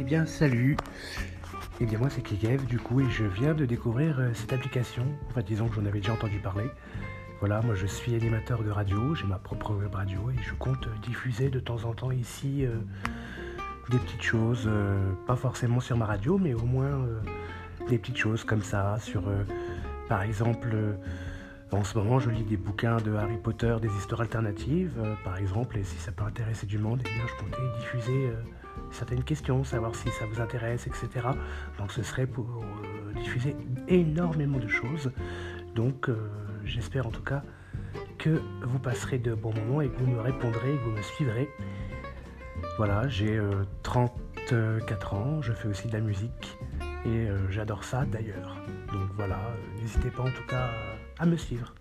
Eh bien, salut Eh bien, moi, c'est Kiev, du coup, et je viens de découvrir euh, cette application. Enfin, disons que j'en avais déjà entendu parler. Voilà, moi, je suis animateur de radio, j'ai ma propre web radio, et je compte diffuser de temps en temps ici euh, des petites choses, euh, pas forcément sur ma radio, mais au moins des petites choses comme ça, sur, par exemple, en ce moment, je lis des bouquins de Harry Potter, des histoires alternatives, euh, par exemple, et si ça peut intéresser du monde, eh bien, je comptais diffuser euh, certaines questions, savoir si ça vous intéresse, etc. Donc, ce serait pour euh, diffuser énormément de choses. Donc, j'espère en tout cas que vous passerez de bons moments et que vous me répondrez, que vous me suivrez. Voilà, j'ai euh, 34 ans, je fais aussi de la musique et euh, j'adore ça d'ailleurs. Donc voilà, euh, n'hésitez pas en tout cas à me suivre.